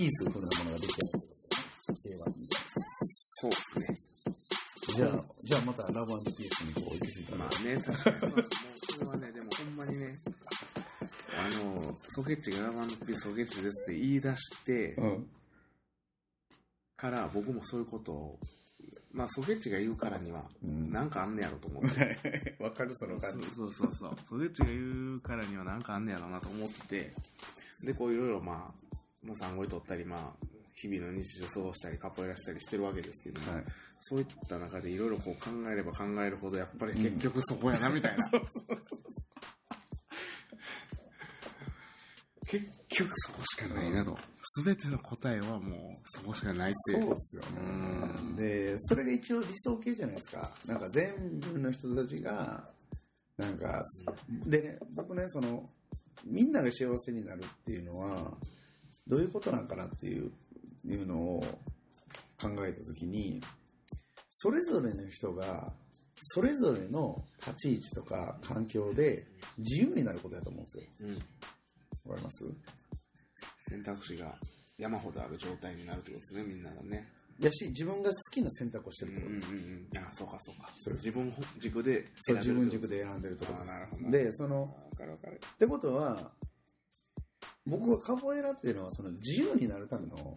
ピース風なものができてますよ。そうですね。じゃあ、じゃあまたラブピースにこう行き着いたら。まあね、確かに。まあもうそれはね、でもほんまにね、あの、ソケッチがラバンドピースソケッチですって言い出してうん。から、僕もそういうことを、まあソケッチが言うからには、うん。なんかあんねやろと思って。わかるその感じ。そうそうそうそう。ソケッチが言うからにはなんかあんねやろなと思ってて、で、こういろいろまあ、もう産後に取ったり、まあ、日々の日常過ごしたり、カポエラしたりしてるわけですけども、はい。そういった中でいろいろこう考えれば考えるほど、やっぱり結局そこやな、みたいな。結局そこしかないなと。すべての答えはもうそこしかないっていう。そうですようんね。で、それが一応理想形じゃないですか。なんか全部の人たちが、なんか、でね、僕ね、その、みんなが幸せになるっていうのは、どういうことなんかなっていういうのを考えたときに、それぞれの人が、それぞれの立ち位置とか環境で自由になることだと思うんですよ。うん。わかります？選択肢が山ほどある状態になるってことですね、みんながね。やし、自分が好きな選択をしてるってことです。うんうんうん。あ、そうかそうか。そう自分軸でそう、自分軸で選んでるってことです。で、その。ってことは、僕はカポエラっていうのはその自由になるための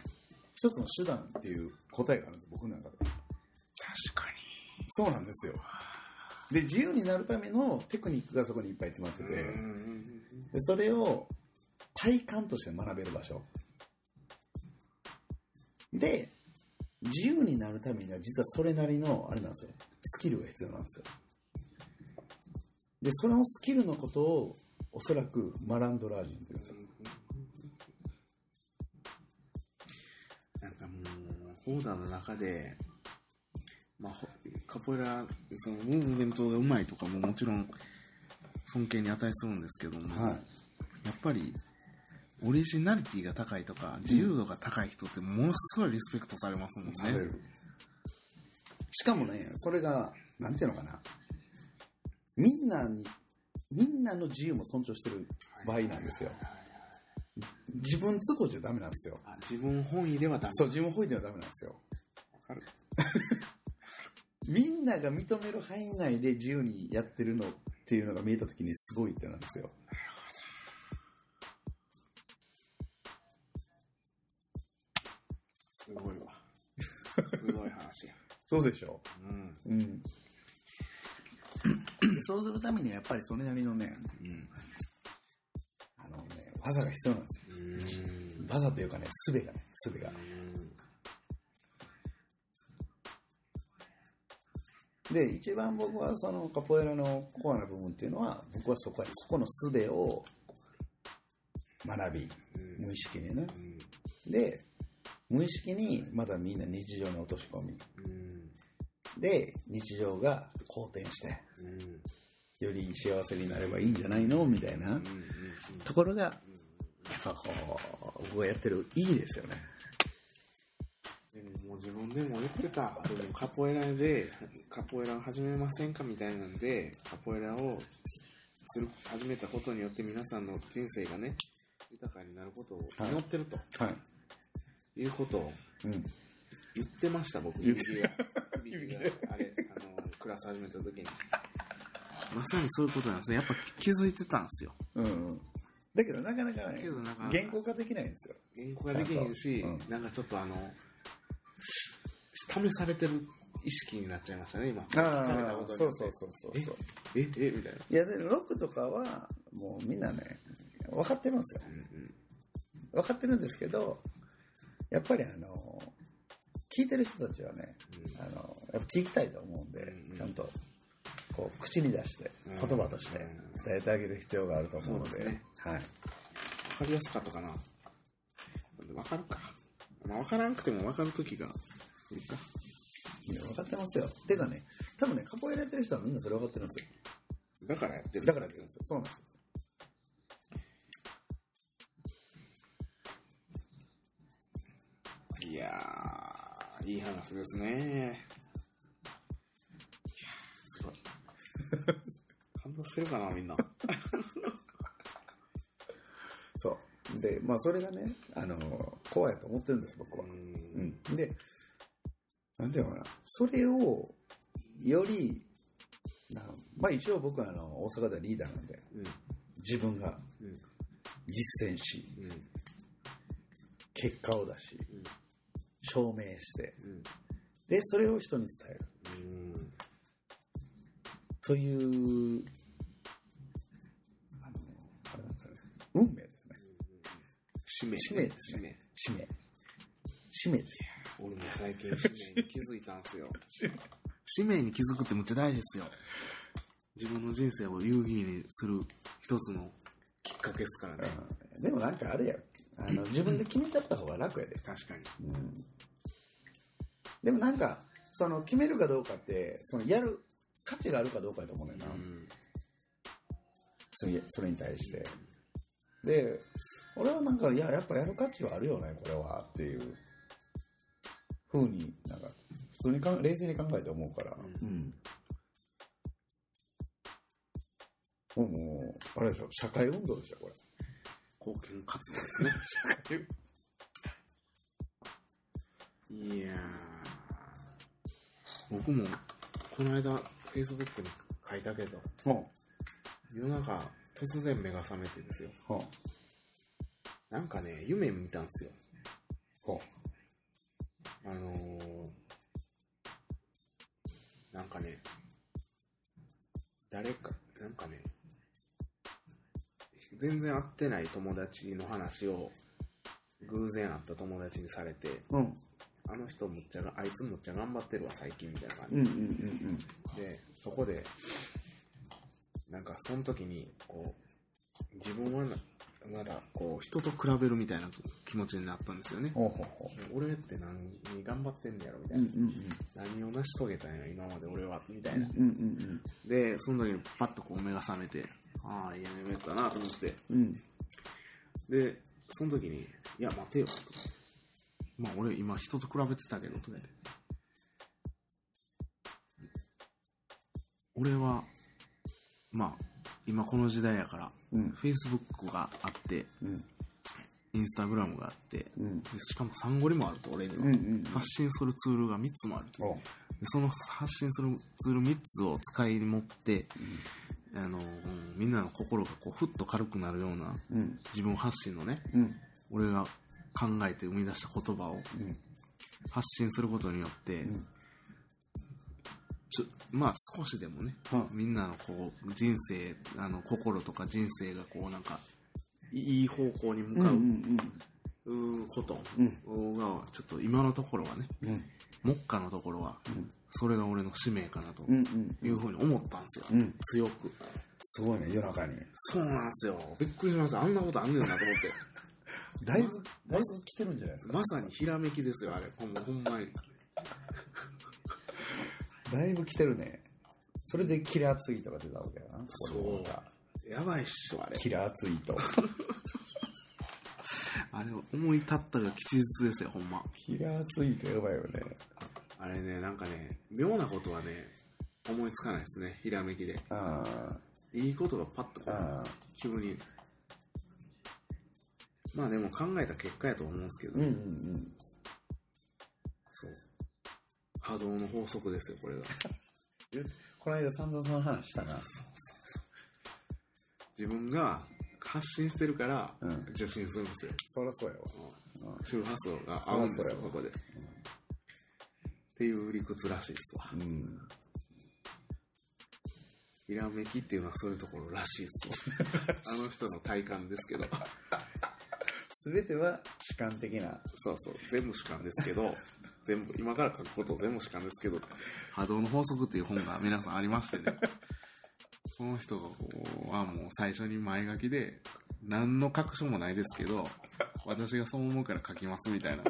一つの手段っていう答えがあるんです、僕の中で。確かに。そうなんですよ。で、自由になるためのテクニックがそこにいっぱい詰まってて、でそれを体感として学べる場所。で、自由になるためには実はそれなりの、あれなんですよ、スキルが必要なんですよ。で、そのスキルのことをおそらくマランドラージンって言うんですよ。オーダーの中で、まあ、ほカポエラ、その、ムーブメントがうまいとかももちろん、尊敬に値するんですけども、はい。やっぱり、オリジナリティが高いとか、自由度が高い人ってものすごいリスペクトされますもんね。される。しかもね、それが、なんていうのかな。みんなに、みんなの自由も尊重してる場合なんですよ。自分都合じゃダメなんですよ。あ自分本位ではダメ。そう、自分本位ではダメなんですよ。わかる。みんなが認める範囲内で自由にやってるのっていうのが見えたときにすごいってなんですよ。すごいわ。すごい話や。そうでしょうん。うん。そうするためにはやっぱりそれなりのね、うん。あのね、技が必要なんですよ。うん。技というかね、術がね、術が。で、一番僕はそのカポエラのコアな部分っていうのは、僕はそこは、そこの術を学び、うん。無意識にね。うん。で、無意識にまだみんな日常に落とし込み。うん。で、日常が好転して、うん。より幸せになればいいんじゃないのみたいなうん。ところが、僕がやってるいいですよね。でももう自分でも言ってた。でもカポエラで、カポエラを始めませんかみたいなんで、カポエラをする、始めたことによって皆さんの人生がね、豊かになることを祈ってるとはい。いうことをうん。言ってました、僕。指が。指が、あれ、あの、クラス始めた時に。まさにそういうことなんですね。やっぱ気づいてたんですよ。うんうん。だけどなかなかねけどなかなか言語化できないんですよ。言語ができへんし、ちゃんとなんかちょっとあの、し試されてる意識になっちゃいましたね、今。あ聞かれたことあ、にそうそうそうそうそう。え、え、みたいな。いや、でロックとかは、もうみんなね、分かってるんですよ。うん分かってるんですけど、やっぱりあの、聞いてる人たちはね、うんあの、やっぱ聞きたいと思うんでうん、ちゃんと、こう、口に出して、うん言葉として伝えてあげる必要があると思うのでですね、はい。わかりやすかったかな。わかるか。まあ、わからんくてもわかるときがいいか。いや、分かってますよ。てかね、多分ね、カポエラやってる人はみんなそれ分かってるんですよ。だからやってる。だからやってるんですよ。そうなんですよ。いやー、いい話ですね。動してるかな、みんな。そう。で、まあそれがね、あの、怖いと思ってるんです、僕は。うんうん。で、なんていうのかな、それを、より、なまあ一応僕はあの、大阪ではリーダーなんで、うん自分がうん実践し、うん結果を出し、うん証明して、うんで、それを人に伝える。うんという、使命使命ですね使命。使命です。俺も最近使命に気づいたんすよ使命に気づくってむっちゃ大事ですよ自分の人生を有意義にする一つのきっかけですからねうんでもなんかあれや、あの、自分で決めちゃった方が楽やで。確かにうん。でもなんか、その、決めるかどうかって、その、やる価値があるかどうかやと思うねんな。うんそれそれに対して。で、俺はなんか、いや、やっぱやる価値はあるよね、これは、っていう、ふうになんか、普通にかん冷静に考えて思うから、うん。うん。もう、もうあれでしょ、社会運動でしょ、これ。貢献活動ですね。いやー。僕もこの間 Facebook に書いたけどほ夜中突然目が覚めてですよ。う、ほう、なんかね夢見たんですよほあのー、なんかね、誰か、なんかね、全然会ってない友達の話を、偶然会った友達にされて、う。うん。あの人むっちゃが、あいつむっちゃ頑張ってるわ、最近みたいな感うんうんうんじで、そこで、なんかその時に、こう、自分はなまだ、こう、人と比べるみたいな気持ちになったんですよね。ほうほうほ俺って何に頑張ってんねやろみたう。ういな。んうん何を成し遂げたんや今まで俺はみたうん。いな、うんうんでその時にパッとこう目が覚めてああいい夢かなと思ってうん。うん。でその時に「いや待てよ」とまあ俺今人と比べてたけどとか俺はまあ今この時代やからうん。Facebook があってうん。Instagram があってうん。でしかもサンゴリもあると俺には、うんうん。発信するツールが3つもあるおでその発信するツール3つを使い持って、あのうんみんなの心がこうふっと軽くなるようなうん。自分発信のねうん。俺が考えて生み出した言葉をうん。発信することによって、んちょまあ少しでもね、うんみんなのこう人生あの心とか人生がこうなんかいい方向に向かうんうんうことうん。がちょっと今のところはねうん。目下のところはうん。それが俺の使命かなとうんうん。いうふうに思ったんですよ、うん。強くすごいね、夜中に。そうなんですよびっくりしましたあんなことあんねんなと思って だいぶ、だいぶ来てるんじゃないですか。まさにひらめきですよあれほんほんまにだいぶ来てるね。それでキラーツイートが出たわけやな。そうやばいっしょあれキラーツイート。あれ 思い立ったが吉日ですよほんまキラーツイートやばいよね。あれねなんかね妙なことはね思いつかないですねひらめきであいいことがパッとこあ、うああ。急にまあでも考えた結果やと思うんですけど、うんうんうん。波動の法則ですよこれが。この間散々その話したな。自分が発信してるからうん。受信するんですよ、そりゃそうやわ。うん。周波数が合うんですそりゃそうここで、っていう理屈らしいですわ。うん。ひらめきっていうのはそういうところらしいですわ。あの人の体感ですけど。すべては主観的な。そうそう。全部主観ですけど全部今から書くこと全部主観ですけど。波動の法則っていう本が皆さんありましてね。その人はもう最初に前書きで何の確証もないですけど 私がそう思うから書きますみたいな。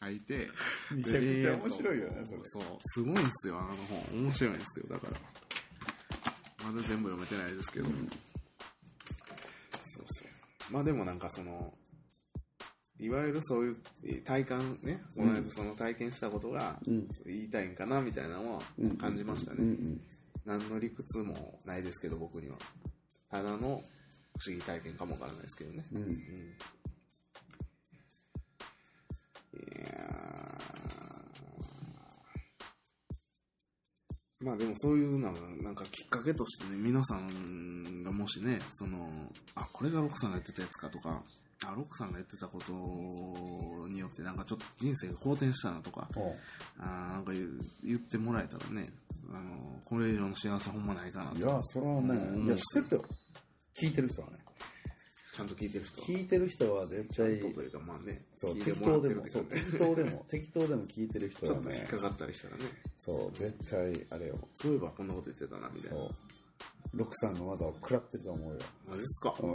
書いて めちゃくちゃ面白いよね、それ。そうすごいんですよあの本。面白いんですよ。だから。まだ全部読めてないですけど、そうそうまあでもなんかそのいわゆるそういうえー体感ねこの間その体験したことがうん。言いたいんかなみたいなのはうん感じましたね。何の理屈もないですけど僕にはただの思議体験かもわからないですけどね。うん。うん。いやーまあでもそういうのがなんかきっかけとしてね、皆さんがもしね、その、あ、これがロックさんがやってたやつかとか、あ、ロックさんが言ってたことによってなんかちょっと人生が好転したなとか、あーなんか言ってもらえたらね、あの、これ以上の幸せほんまないかなといや、それはね、うんいや、知ってるよ。聞いてる人はね。ちゃんと聞いてる人は。聞いてる人は絶対と、というかまあね、そう、適当でもそう、適当でも、適当でも聞いてる人ちょはねっと引っか、かったりしたらね、そう、絶対、あれよ。そういえばこんなこと言ってたな、みたいな。そう。ロックさんの技を食らってると思うよ。マジっすか？うん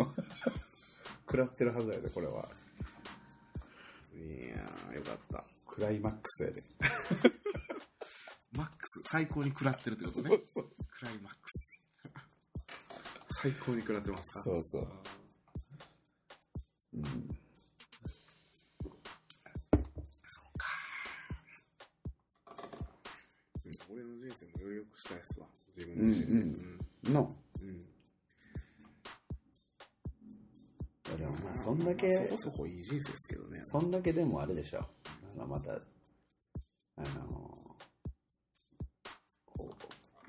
食らってるはずやで、これは。いやー、よかった。クライマックスやで。マックス、最高に食らってるってことね。そうクライマックス。最高に食らってますか？そうそう。うん。うん俺の人生もより良くしたいっすわ。自分うん自身で。うん。の、うん。いそんだけ、まあそこそこいい人生ですけどね。そんだけでもあれでしょ。あの、また、あの、こ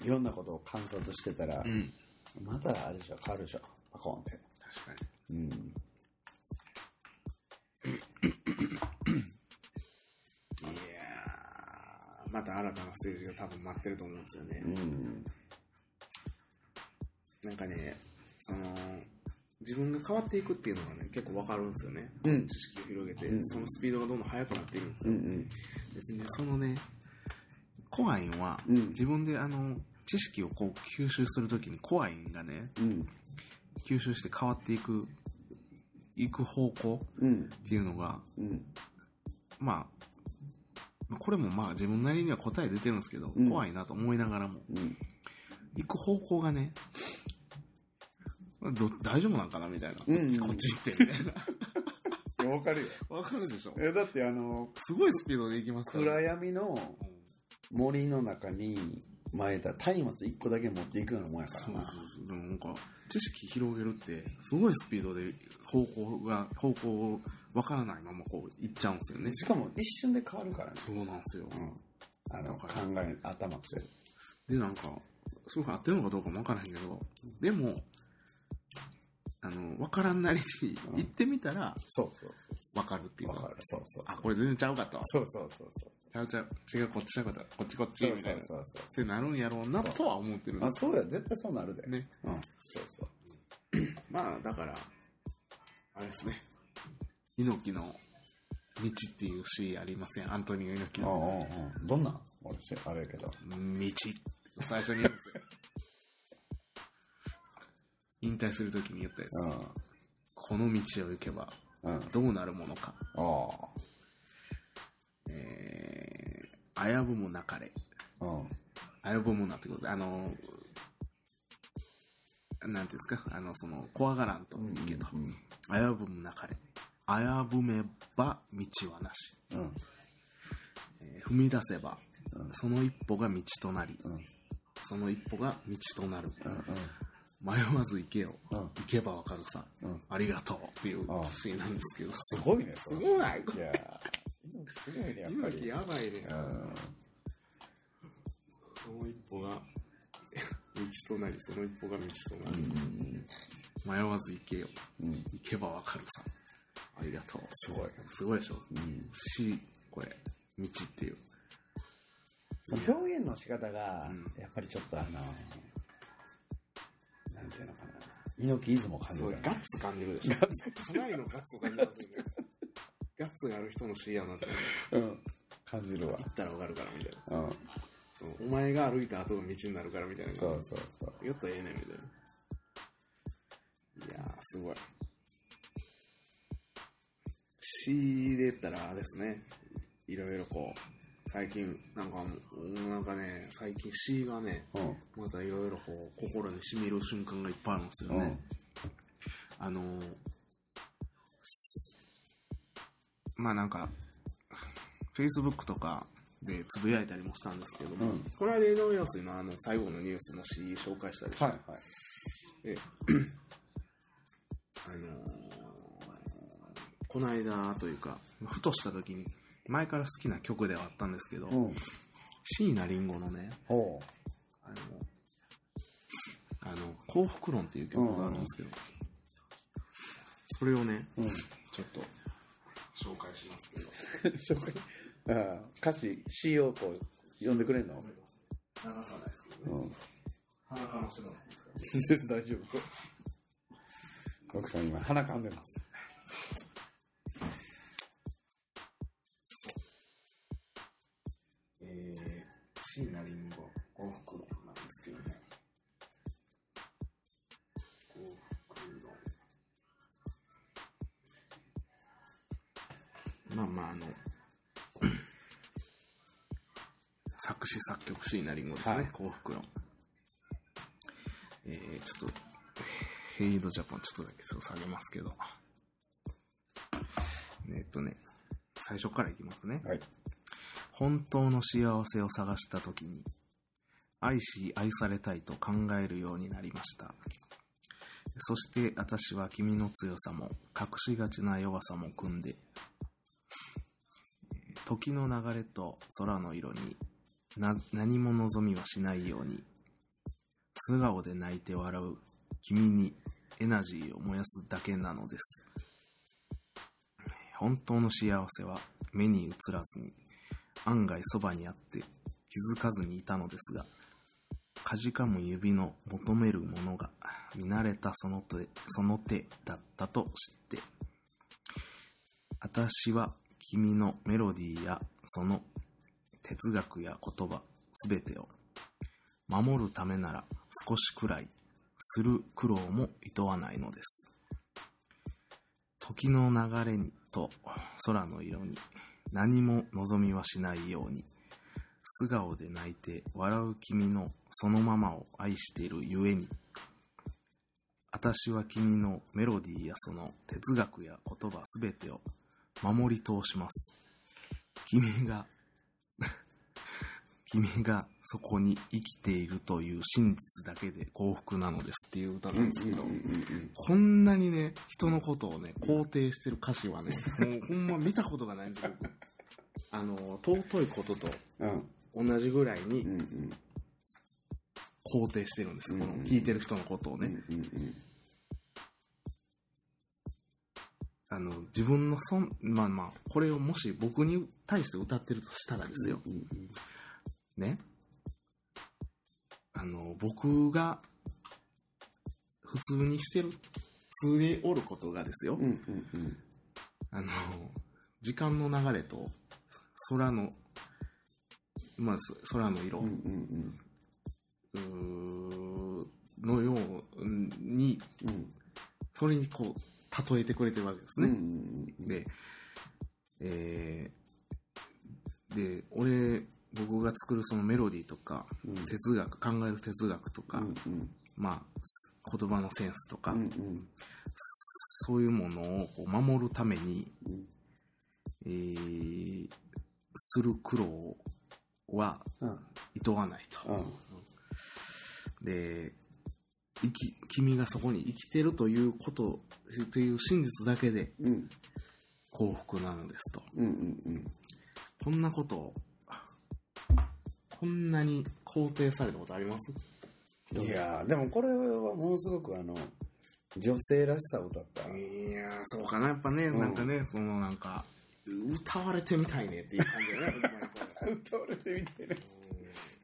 う、いろんなことを観察してたら、うん。またあれでしょ、変わるでしょ。パコンって。確かに。うん。いやー、また新たなステージが多分待ってると思うんですよね。うん。なんかね、その、自分が変わっていくっていうのがね、結構わかるんですよね。うん知識を広げて、うんそのスピードがどんどん速くなっていくんですよ。うんうん。別にね、そのね、コアインは、うん自分であの、知識をこう吸収するときにコアインがね、うん。吸収して変わっていく、いく方向うん。っていうのが、うん。まあ、これもまあ自分なりには答え出てるんですけど、うん怖いなと思いながらも、うん。行く方向がね、ど大丈夫なんかな？みたいな。うんこっち行って、みたいな。わかるよ。わかるでしょえ、だってあの、すごいスピードで行きますから。暗闇の森の中に、前だ松明一個だけ持っていくようなもんやからな。そうそうそう。でもなんか、知識広げるって、すごいスピードで方向が、方向をわからないままこう行っちゃうんですよね。しかも一瞬で変わるからね。そうなんですよ。うん。あの、考え、頭として。で、なんか、すごく合ってるのかどうかもわからへんけど、でも、あの、わからんなりにうん行ってみたら、そうそうそわかるっていうわかる。そうそうあ、これ全然ちゃうかったわ。そうそうそうそう。ちゃうちゃう。違う、こっちちゃうかった。こっちこっち、そうみたいな。っそうそうてなるんやろうなそうとは思ってるんあ、そうや、絶対そうなるで。ね。うん。そうそう。まあ、だから、あれですね。猪木の道っていう詩ありません？アントニオ猪木うんのうんうん。どんな？ん俺し、あれやけど。道。最初に言うんですよ。引退するときに言ったやつ。うん。この道を行けばうん。どうなるものか。あえー、危ぶむなかれ。あ。うん。危ぶむなってことで、あの、なんていうんですか、あの、その、怖がらんといいけど、うん。危ぶむなかれ。危ぶめば道はなし。うん。えー踏み出せば、うんその一歩が道となり、うん。その一歩が道となる。うん。迷わず行けよ。うん。行けばわかるさ。うん。ありがとうっていうシーンなんですけど。すごいね、それ。ごない？いやーすごいね、やっぱり。やばいね。うん。その一歩が道となり、その一歩が道となうり。ん。迷わず行けよ。うん。行けばわかるさ。ありがとう。すごい。すごいでしょ？うん。し、これ、道っていう。その表現の仕方がうん、やっぱりちょっとあの、なんていうのかな。猪木イズムを感じるよね。ガッツ感じるでしょ。かなりのガッツを感じますよね。ガッツがある人の詩やなって思う。うん。感じるわ行。ったらわかるからみたいな。うん。そうお前が歩いた後が道になるからみたいな。そうそうそう。やったらええねんみたいな。いやー、すごい。詩で言ったらあれですね。いろいろこう、最近、なんか、なんかね、最近詩がね、うん。またいろいろこう、心に染みる瞬間がいっぱいあるんですよね。あのー、まあなんか、Facebook とかでつぶやいたりもしたんですけども、うんこの間井上陽水のあの最後のニュースの詩紹介したでしょ。はいはい。えこの間というか、ふとした時に、前から好きな曲ではあったんですけど、うん。椎名林檎のね、ほあの、あの、幸福論っていう曲があるんですけど、それをね、う。うん。ちょっと紹介しますけど、紹介。ああ、歌詞、詩をこう、読んでくれんの？流さないですけどね、うん。鼻かもらっていいですか？大丈夫。奥さん今、鼻かんでます。まあまあ、あの、作詞作曲椎名林檎ですね、はい幸福論。えー、ちょっと、ヘイドジャパンちょっとだけちょっと下げますけど。えっとね、最初からいきますね。はい。本当の幸せを探した時に愛し愛されたいと考えるようになりましたそして私は君の強さも隠しがちな弱さも組んでえー時の流れと空の色にな何も望みはしないように素顔で泣いて笑う君にエナジーを燃やすだけなのです。本当の幸せは目に映らずに案外そばにあって気づかずにいたのですがかじかむ指の求めるものが見慣れたその手その手だったと知って私は君のメロディーやその哲学や言葉すべてを守るためなら少しくらいする苦労も厭わないのです。時の流れにと空の色に何も望みはしないように素顔で泣いて笑う君のそのままを愛しているゆえに私は君のメロディーやその哲学や言葉すべてを守り通します君が 君がそこに生きているという真実だけで幸福なのですっていう歌なんですけど、こんなにね、人のことをね、肯定してる歌詞はね、もうほんま見たことがないんですよ。あの、尊いこととうん。同じぐらいに。肯定してるんです。うんこの聞いてる人のことをね。あの、自分のそん、まあまあ、これをもし僕に対して歌ってるとしたらですよ。うんうんね。あの、僕が普通にしてる、普通におることがですよ。うんうんうんあの、時間の流れと空の、まあ、そ空の色、うんうんうーのように、うんそれにこう、例えてくれてるわけですうんうね。ん。で、えーで、俺、僕が作るそのメロディーとか、うん。哲学、考える哲学とか、うんうん。まあ、言葉のセンスとか、うんうん。そういうものをこう守るために、うん。えーする苦労はうん。厭わないと。うん。で、生き、君がそこに生きてるということ、という真実だけでうん。幸福なのですと。うんうんこんなことを、こんなに肯定されたことあります？いやーでもこれはものすごくあの女性らしさを歌った。いやー、そうかな、やっぱね、うん。なんかね、そのなんか、歌われてみたいねっていう感じだね、歌われてみたいな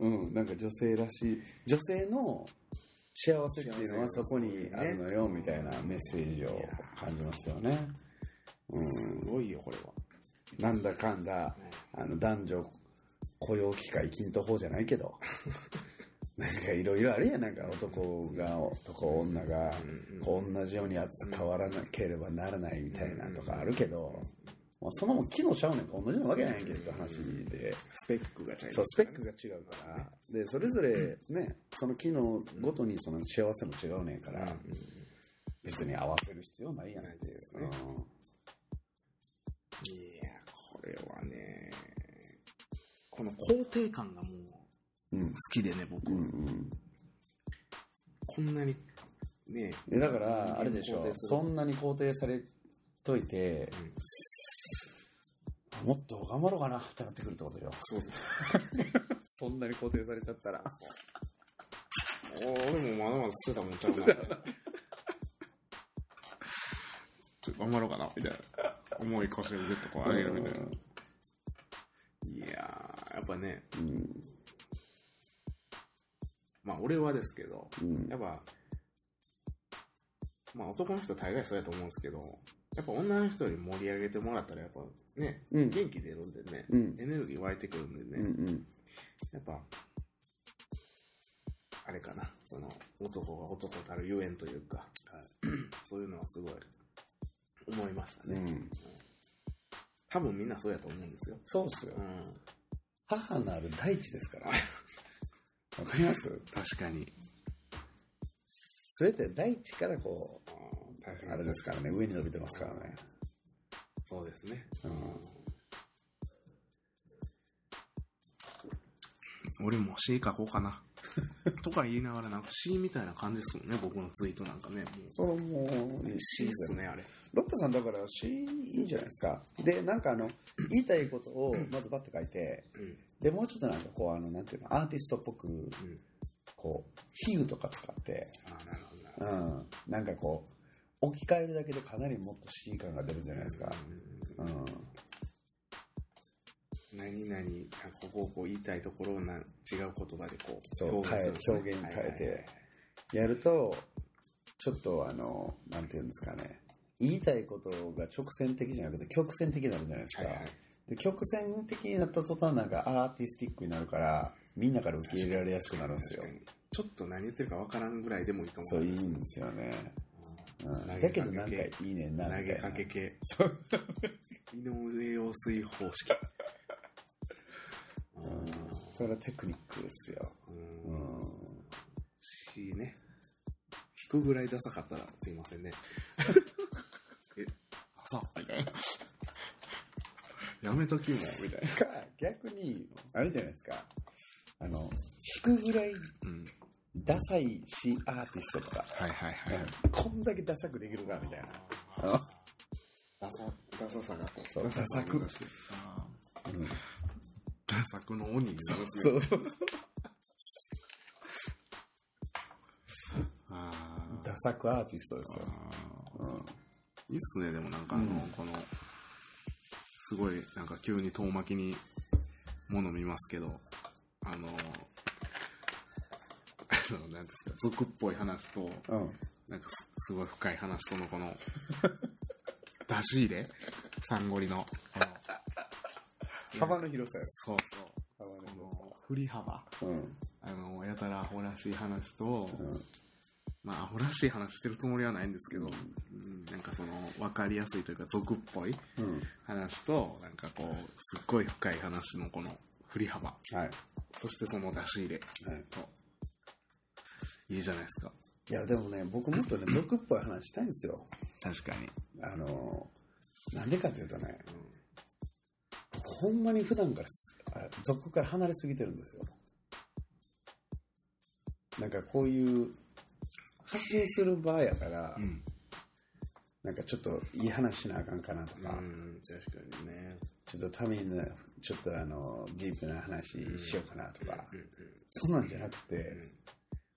うんなんか女性らしい女性の幸せっていうのはそこにあるのよみたいなメッセージを感じますよね。うん。すごいよ、これは。なんだかんだあの男女雇用機会均等法じゃないけど。なんかいろいろあるやん。なんか男が男女がこう同じように扱わなければならないみたいなとかあるけど、まあ、そのもん機能ちゃうねんと同じなわけないやんけって話で。スペックが違いそうスペックが違うから。でそれぞれねその機能ごとにその幸せも違うねんから、別に合わせる必要ないやんっていう、ですねいや、これはね、この肯定感がもううん好きでね、僕。うん。うんこんなに、ね、でだからあれでしょ肯定する。そんなに肯定されといて、もっと頑張ろうかなってなってくるってことよ。そうです。そんなに固定されちゃったら。俺もまだまだ捨てたもんちゃうな。ちょっと頑張ろうかな、みたいな。重い腰をずっとこう上げるみたいな。いやー、やっぱね、うん。まあ俺はですけど、うん。やっぱ、まあ男の人大概そうやと思うんですけど、やっぱ女の人より盛り上げてもらったらやっぱね、うん元気出るんでね、うん。エネルギー湧いてくるんでね、うん。うん。やっぱ、あれかな、その、男が男たるゆえんというか、そういうのはすごい思いましたね。うん。多分みんなそうやと思うんですよ。そうっすよう。ん。母なる大地ですから。わかります？確かに。すべて大地からこう。あれですからね、上に伸びてますからね。そうですね。うん。俺も詩書こうかな。とか言いながらなんか詩みたいな感じですもんね、僕のツイートなんかね。それもう、詩っすね、あれ。ロップさんだから詩いいじゃないですか。で、なんかあの、言いたいことをまずバッて書いて、うん。で、もうちょっとなんかこう、あの、なんていうの、アーティストっぽく、うん。こう、比喩とか使って、あなるほど。うん、なんかこう、置き換えるだけでかなりもっと詩感が出るんじゃないですか。ううんん。何々、あここをこう言いたいところをな違う言葉でこうそうするんですね表現に変えてやると、ちょっとあの、なんていうんですかね、言いたいことが直線的じゃなくて曲線的になるじゃないですか。はいはいで曲線的になった途端なんかアーティスティックになるから、みんなから受け入れられやすくなるんですよちょっと何言ってるかわからんぐらいでもいいかもそう、いいんですよね。うん、だけどなんかいいねんな、投げ。かけ系そう。井上陽水方式 うんそれはテクニックですよ。ううんん。しね引くぐらいダサかったらすいませんね え朝みたいなやめときもみたいなか、逆に、あれじゃないですか。あの、弾くぐらいうんダサいしアーティストとか、はいはいはい。うんこんだけダサくできるかみたいな。あ。ダサダサさが。こそう。ダサく。ダサく。の鬼になるそうそうそう。ダサくアーティストですよ。いいっすね、でもなんかあの、うん。この、すごいなんか急に遠巻きにもの見ますけど、あの、なんですか、俗っぽい話と、うん。なんかすすごい深い話とのこの、出し入れ？サンゴリの、この幅の広さよ。そうそう。幅のこ広の振り幅さ。うん。あの、やたらアホらしい話と、うん。まあ、アホらしい話してるつもりはないんですけど、うん、なんかその、わかりやすいというか、俗っぽいうん。話と、なんかこう、すっごい深い話のこの振り幅、はい。そしてその出し入れはい。と、いいじゃないですか。いや、でもね、僕もっとね、俗っぽい話したいんですよ。確かに。あの、なんでかっていうとね、僕ほんまに普段からす、あ俗から離れすぎてるんですよ。なんかこういう、発信する場合やから、うん。なんかちょっといい話しなあかんかなとか、うん、確かにね。ちょっとためになちょっとあの、ディープな話しようかなとか、うん、そんなんじゃなくて、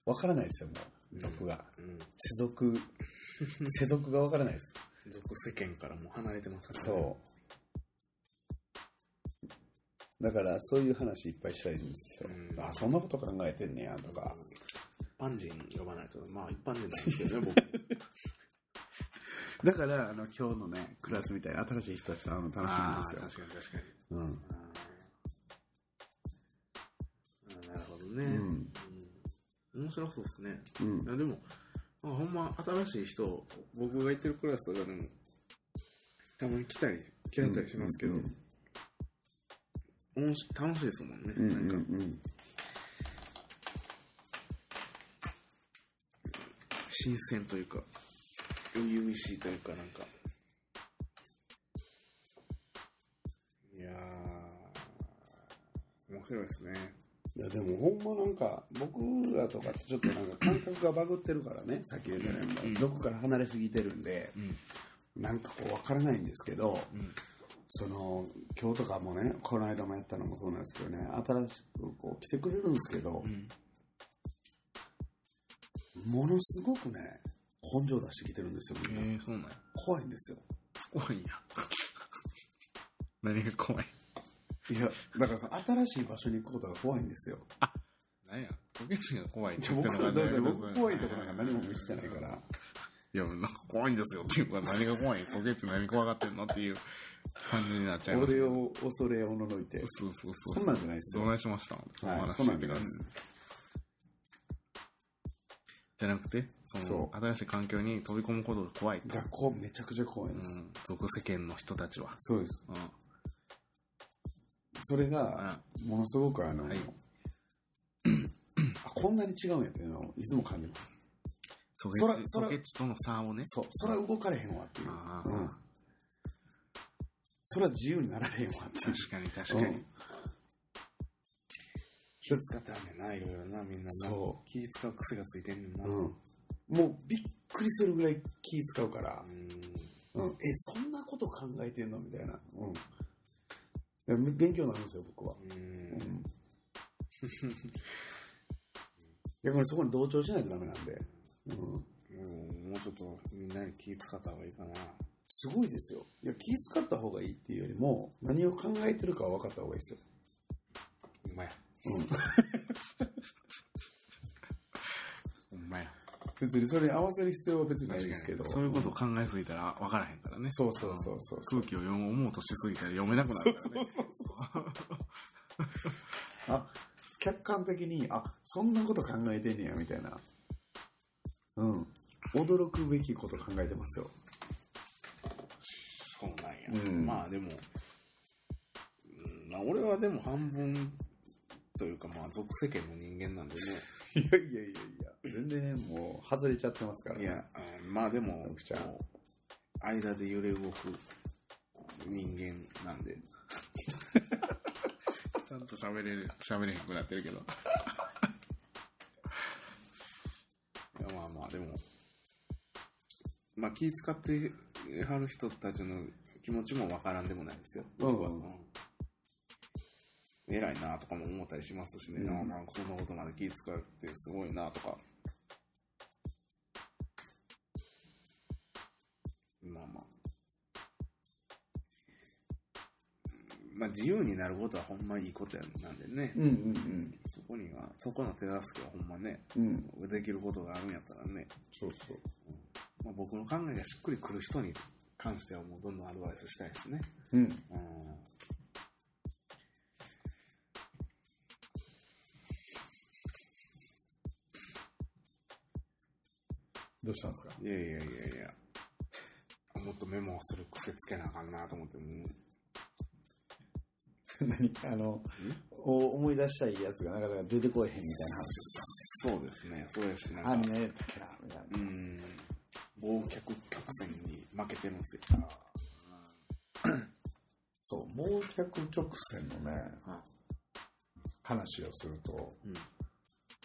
わからないですよ、もう、俗が。うん。うん。世俗、世俗がわからないです。俗世間からもう離れてますからね。そう。だから、そういう話いっぱいしたいんですよ。うんあ、そんなこと考えてんねや、とか。一般人呼ばないと、まあ一般人なんですけどね、僕。だから、あの、今日のね、クラスみたいな新しい人たちと会うの楽しみですよ。確かに確かに。うん。あーなるほどね。うん。うん面白そうですね。うんい。やでも、まあ、ほんま新しい人、僕が行ってるクラスとかでも、たまに来たり、来られたりしますけど、うんおもし楽しいですもんね。うんうんなんか、うん。新鮮というか、初々しいというか、なんか。いやー、面白いですね。いや、でもほんまなんか、僕らとかってちょっとなんか感覚がバグってるからね、さっき言ったように、うん。俗から離れすぎてるんで、うん。なんかこう分からないんですけど、うん。その今日とかもねこの間もやったのもそうなんですけどね新しくこう来てくれるんですけどう、ん。ものすごくね根性出してきてるんですよみんな、えー、そうなんや。怖いんですよ。怖いんや。何が怖い？いやだからさ新しい場所に行くことが怖いんですよ。何や。ポケチンが怖いって言ってんの僕怖いとこなんか何も見せてないから。いや、なんか怖いんですよっていうか、何が怖い？ポケチン何怖がってんのっていう感じになっちゃいます。俺を恐れおののいて。そうそうそう。そんなんじゃないですよ。どうなしましたい話そんなんじゃない聞いてくださいじゃなくて、そのそ新しい環境に飛び込むことが怖いと。学校めちゃくちゃ怖いんです、うん、俗世間の人たちは。そうです。うん。それがものすごくあの、はいあこんなに違うんやっていうのをいつも感じますソケチ、そらそらソケチとの差をね。そうそれは動かれへんわっていう、うん、それは自由になられへんわっていう確かに確かに。うん気使ってあんねんな、いろいろな、みんなな。そう気使う癖がついてんねんな。うん、もうびっくりするぐらい気使うからう、ん。うん、えそんなこと考えてんのみたいな、うん、勉強になるんですよ僕は、う。うんん、逆にそこに同調しないとダメなんで、うん、もうちょっとみんなに気使った方がいいかな。すごいですよいや気使った方がいいっていうよりも何を考えてるかは分かった方がいいですよ、ほんまや。うん。別にそれに合わせる必要は別にないですけど。そういうことを考えすぎたら分からへんからね。そうそうそうそう空気を読もうとしすぎたら読めなくなるからね。あ客観的にあそんなこと考えてんねやみたいな。うん。驚くべきこと考えてますよ。そうなんや。うん。まあでも、うんまあ、俺はでも半分というかまあ俗世間の人間なんでね。いやいやいやいや全然もう外れちゃってますからいや、うんまあでも奥ちゃん、こう間で揺れ動く人間なんで。ちゃんと喋れる、喋れへんくなってるけど。いやまあまあでも、まあ気使ってはる人たちの気持ちもわからんでもないですよ。うんうん偉いなとかも思ったりしますしね、うんなんかそんなことまで気使ってすごいなとか。まあまあ。うんまあ自由になることはほんまいいことやなんでね。うんうんそこには、そこの手助けはほんまね、うんうんできることがあるんやったらね、そうそうまあ、僕の考えがしっくりくる人に関してはもうどんどんアドバイスしたいですね。うんうん。どうしたんですか？いやいやいやいや。もっとメモをする癖つけなあかんなと思って、もう。何？あのお思い出したいやつがなかなか出てこえへんみたいな話そうですね、そうやし、なんあか、ねだっけな？みたいな。うん、忘却曲線に負けてるんですよ。そう忘却曲線のねは話をするとうん。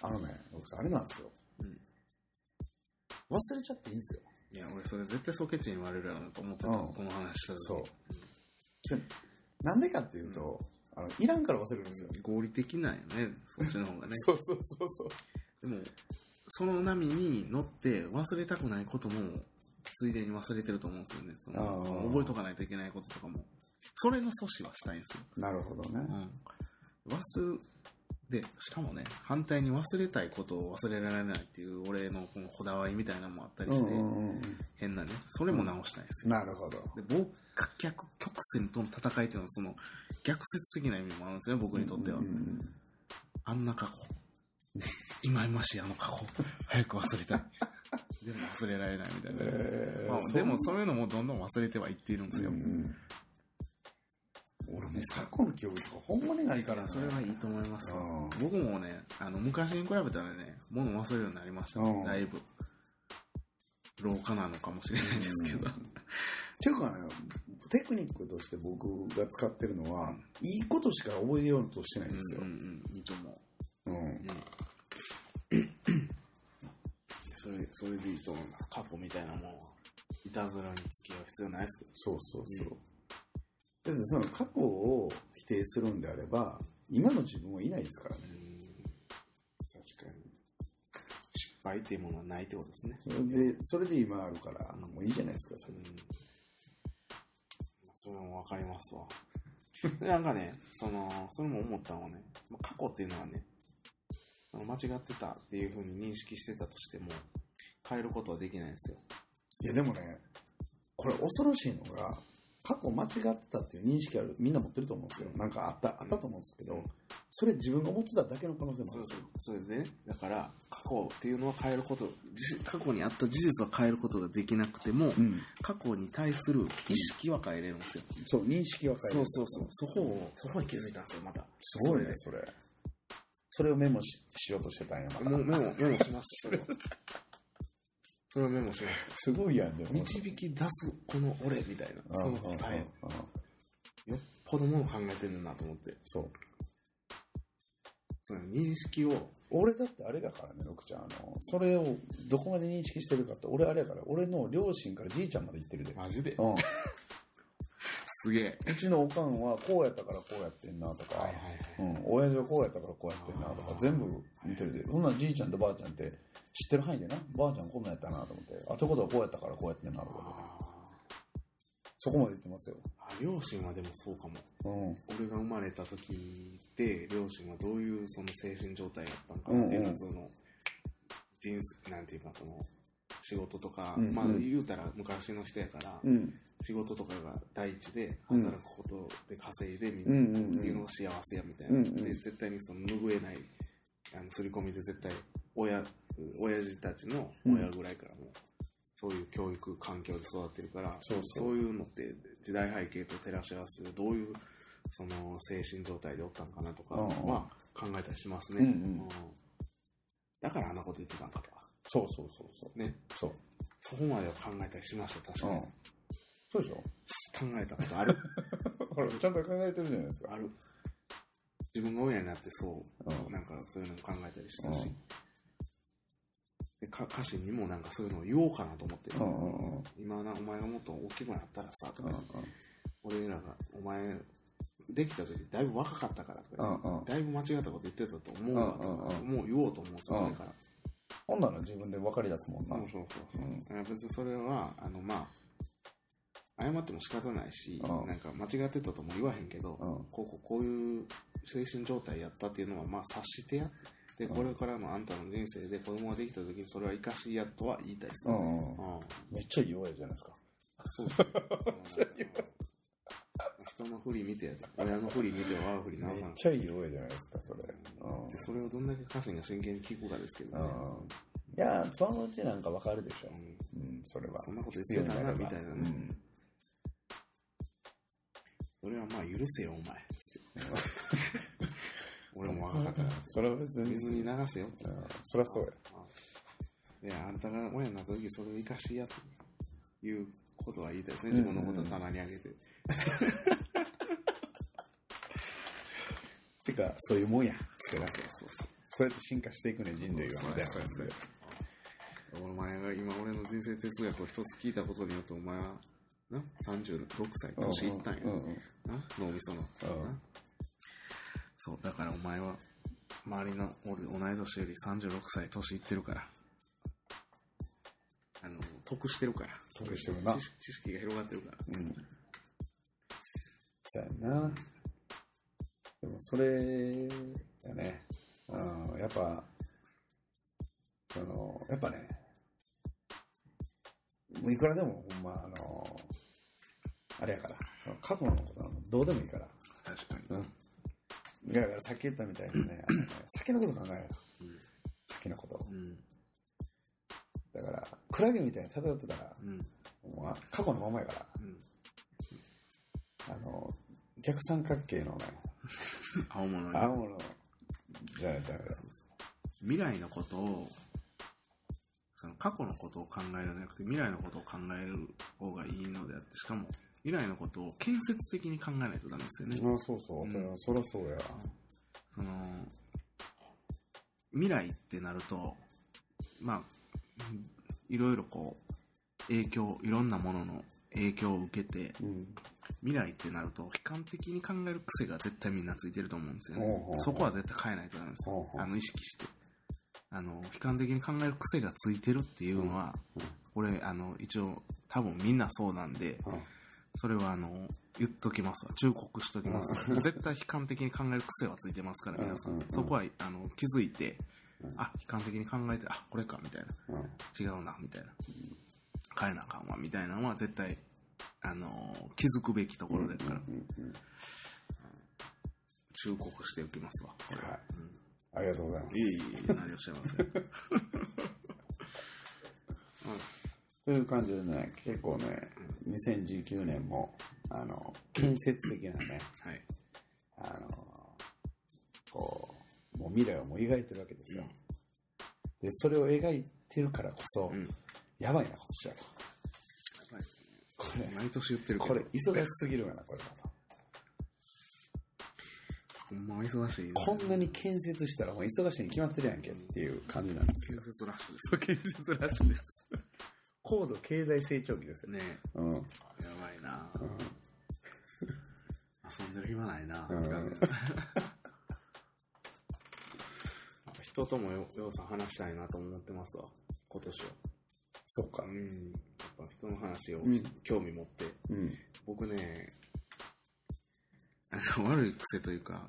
あのね僕さんあれなんですよ。うん。忘れちゃっていいんですよ。いや、俺それ絶対ソケチに言われるやろなと思ってた、うん。この話した時。そう。でなんでかっていうと、あのいらんから忘れるんですよ、合理的なんよね、そっちの方がね。そうそうそうそう。でも、その波に乗って忘れたくないことも、ついでに忘れてると思うんですよね。その覚えとかないといけないこととかも。それの阻止はしたいんですよ。なるほどね、うん。忘で、しかもね、反対に忘れたいことを忘れられないっていう俺のこのこだわりみたいなのもあったりして、変なね、それも直したいんですよ。なるほどで、忘却曲線との戦いっていうのはその逆説的な意味もあるんですよ、僕にとっては。あんな過去。今々しいあの過去。早く忘れたい。でも忘れられないみたいな。えーまあ、でもそういうのもどんどん忘れてはいっているんですよ。うんうん俺も過去の記憶とかほんまにないからなそれはいいと思います。うん僕もね、あの、昔に比べたらね、物忘れるようになりました、うんね、だいぶ。老化なのかもしれないですけど。っていうかねテクニックとして僕が使ってるのは、いいことしか覚えようとしてないんですようん、うんうん、いいと思う。うんそれ、それでいいと思います。過去みたいなもんは。たずらに付き合う必要ないですよ。そうそうそう。だってその過去を否定するんであれば、今の自分はいないですからね。確かに。失敗っていうものはないってことですね。それで、それで今あるから、もういいじゃないですか、それうん。。それもわかりますわ。で なんかね、その、それも思ったのはね、まあ過去っていうのはね、間違ってたっていうふうに認識してたとしても、変えることはできないんですよ。いや、でもね、これ恐ろしいのが、過去間違ってたっていう認識ある、みんな持ってると思うんですよ。なんかあった、あったと思うんですけど、それ自分が思ってただけの可能性もあるそうでね、だから、過去っていうのは変えること、じ過去にあった事実は変えることができなくても、うん。過去に対する意識は変えれるんですよ。そう、認識は変える。そうそうそう。そこを、そこに気づいたんですよ、また。すごいね、それ。それをメモししようとしてたんや、またメモ、メモしました、それは。それをメモしました。すごいやん、でも。導き出すこの俺みたいな、その答え。うんうんうんよっぽどもの考えてんだなと思って。そう。その認識を、俺だってあれだからね、六ちゃん。あの、それをどこまで認識してるかって、俺あれやから、俺の両親からじいちゃんまで言ってるで。マジで？うん。すげえ。うちのおかんはこうやったからこうやってんなとか、はいはいはい。うん、親父はこうやったからこうやってんなとか、全部見てるで。そんなんじいちゃんとばあちゃんって知ってる範囲でな、ばあちゃんこんなんやったなと思って、あということはこうやったからこうやってんなとか、あそこまで言ってますよ。ー両親はでもそうかも。うん。俺が生まれた時って、両親はどういうその精神状態やったのかなっていうのは、その、人生、なんていうかその、仕事とか、まあうんうん言うたら昔の人やから、うん。仕事とかが第一でうん働くことで稼いでみうんうんうんっていうのが幸せやみたいな、うんうんで絶対にその拭えないあの刷り込みで絶対親親父たちの親ぐらいからも、そういう教育環境で育ってるからそういうのって時代背景と照らし合わせてどういうその精神状態でおったんかなとかは考えたりしますね、うんうん。だからあんなこと言ってたんかと。かそうそうそうそう。ね。そう。そこまでは考えたりしました確かに、うん。そうでしょ？考えたことある。ほら、ちゃんと考えてるじゃないですか。ある。自分が親になってそう、うん。なんかそういうのも考えたりしたし、うんでか歌詞にもなんかそういうのを言おうかなと思って。今な、お前がもっと大きくなったらさ、とか、うん俺らが、お前、できた時だいぶ若かったからとか、だいぶ間違ったこと言ってたと思うわ。とか、もう言おうと思うんから。ほん。なら自分で分かり出すもんな。そうそうそうそう。うん。別にそれは、あの、まあ、謝っても仕方ないし、うんなんか間違ってたとも言わへんけど、うんこうこうこういう精神状態やったっていうのは、まあ察してや。で、これからのあんたの人生で子供ができた時にそれは生かしやとは言いたいですね。うんうん。うんめっちゃいい親じゃないですか。そうそう。人の振り見て、親の振り見て、我が振り直さなめっちゃいい親じゃないですか、それ。うんで、それをどんだけ家臣が真剣に聞くかですけどね。うん。いや、そのうちなんか分かるでしょう。んうん、それは。そんなこと言ってたなみたいなねうん。俺はまあ許せよ、お前。俺も若かったから。それは別に。水に流せよそりゃそうや。いや、あんたが親になった時それを生かしやということは言いたいですね。自分のことを棚にあげて。てか、そういうもんや。そうそうそう。そうやって進化していくね、人類は。みたいな感じで。お前が今俺の人生哲学を一つ聞いたことによってお前はな。36歳。年いったんや、うんうん。な。脳みその、うん。な。そうだからお前は周りの俺同い年より36歳年いってるから。あの得してるから。得してるな。知識が広がってるから。うん。そうやな。でも、それ、やね。うん、やっぱ、その、やっぱね、もういくらでも、ほんま、あの、あれやから、その過去のことはどうでもいいから。確かに、うん。だからさっき言ったみたいにね、あのね先のこと考えよう。うん先のこと。うんだから、クラゲみたいに漂ってたら、うん過去のままやから、うんあの、逆三角形のね、青物に青物じゃないとダメだ。未来のことをその過去のことを考えるのではなくて未来のことを考える方がいいのであってしかも未来のことを建設的に考えないとダメですよね、あそうそう、うんそりゃそうや。その未来ってなるとまあうんいろいろこう影響、いろんなものの影響を受けて、うん。未来ってなると、悲観的に考える癖が絶対みんなついてると思うんですよ。ねそこは絶対変えないとダメですあの、意識して。あの、悲観的に考える癖がついてるっていうのは、うんうんこれ、あの、一応、多分みんなそうなんで、うんそれはあの、言っときますわ。忠告しときますわ。絶対悲観的に考える癖はついてますから、皆さんうんうんう。んそこは、あの、気づいてうん、あ、悲観的に考えて、あ、これか、みたいな。うん。違うな、みたいな。変えなあかんわ、みたいなのは絶対、あの、気づくべきところだから、うんうん忠告しておきますわ。これはいうんありがとうございます。いえいえ、何をしてません。という感じでね、結構ね、2019年も、あの、建設的なね、はい。あの、こう、もう未来をもう描いてるわけですよ。で、それを描いてるからこそ、うん。やばいな、今年だと。やばいですね。これ、毎年言ってる。これ、忙しすぎるよな、これだと。ほんまは忙しい、こんなに建設したらもう忙しいに決まってるやんけっていう感じなんですよ。建設ラッシュです。建設らしいです。高度経済成長期ですよ。ねうん。うん。やばいな遊んでる暇ないなうん人ともよようさん話したいなと思ってますわ。今年は。そっかう。ん。やっぱ人の話をうん興味持って。うん。僕ね、悪い癖というか、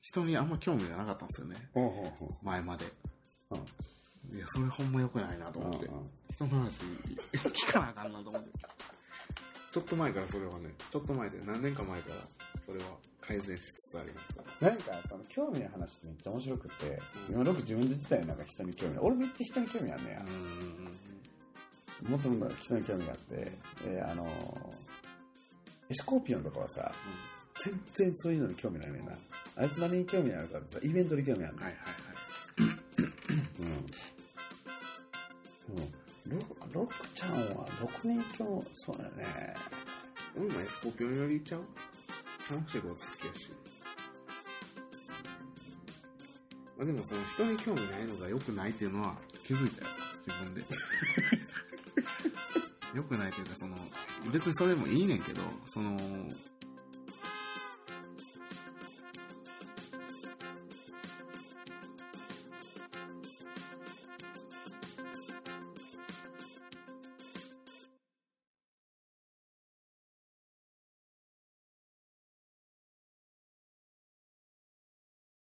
人にあんま興味がなかったんですよね。ほうほうほ前まで。う。うん。いや、それほんま良くないなと思って。人の話聞かなあかんなと思って。ちょっと前からそれはね、ちょっと前で、何年か前から、それは改善しつつありますから。なんか、その、興味の話ってめっちゃ面白くて、今よく自分で言ってたよ、なんか人に興味俺めっちゃ人に興味あんねや。もっともっと人に興味があって、えあのー、スコーピオンとかはさ、全然そういうのに興味ないねんな。あいつ何に興味あるかってさ、イベントに興味あるねん。は。うん。うん。ロロックちゃんはどこに興味、そうだよね。俺もエスコーピオンよりちゃう？楽しいこと好きやし。まあでもその人に興味ないのが良くないっていうのは気づいたよ。自分で。良くないというかその、別にそれもいいねんけど、その、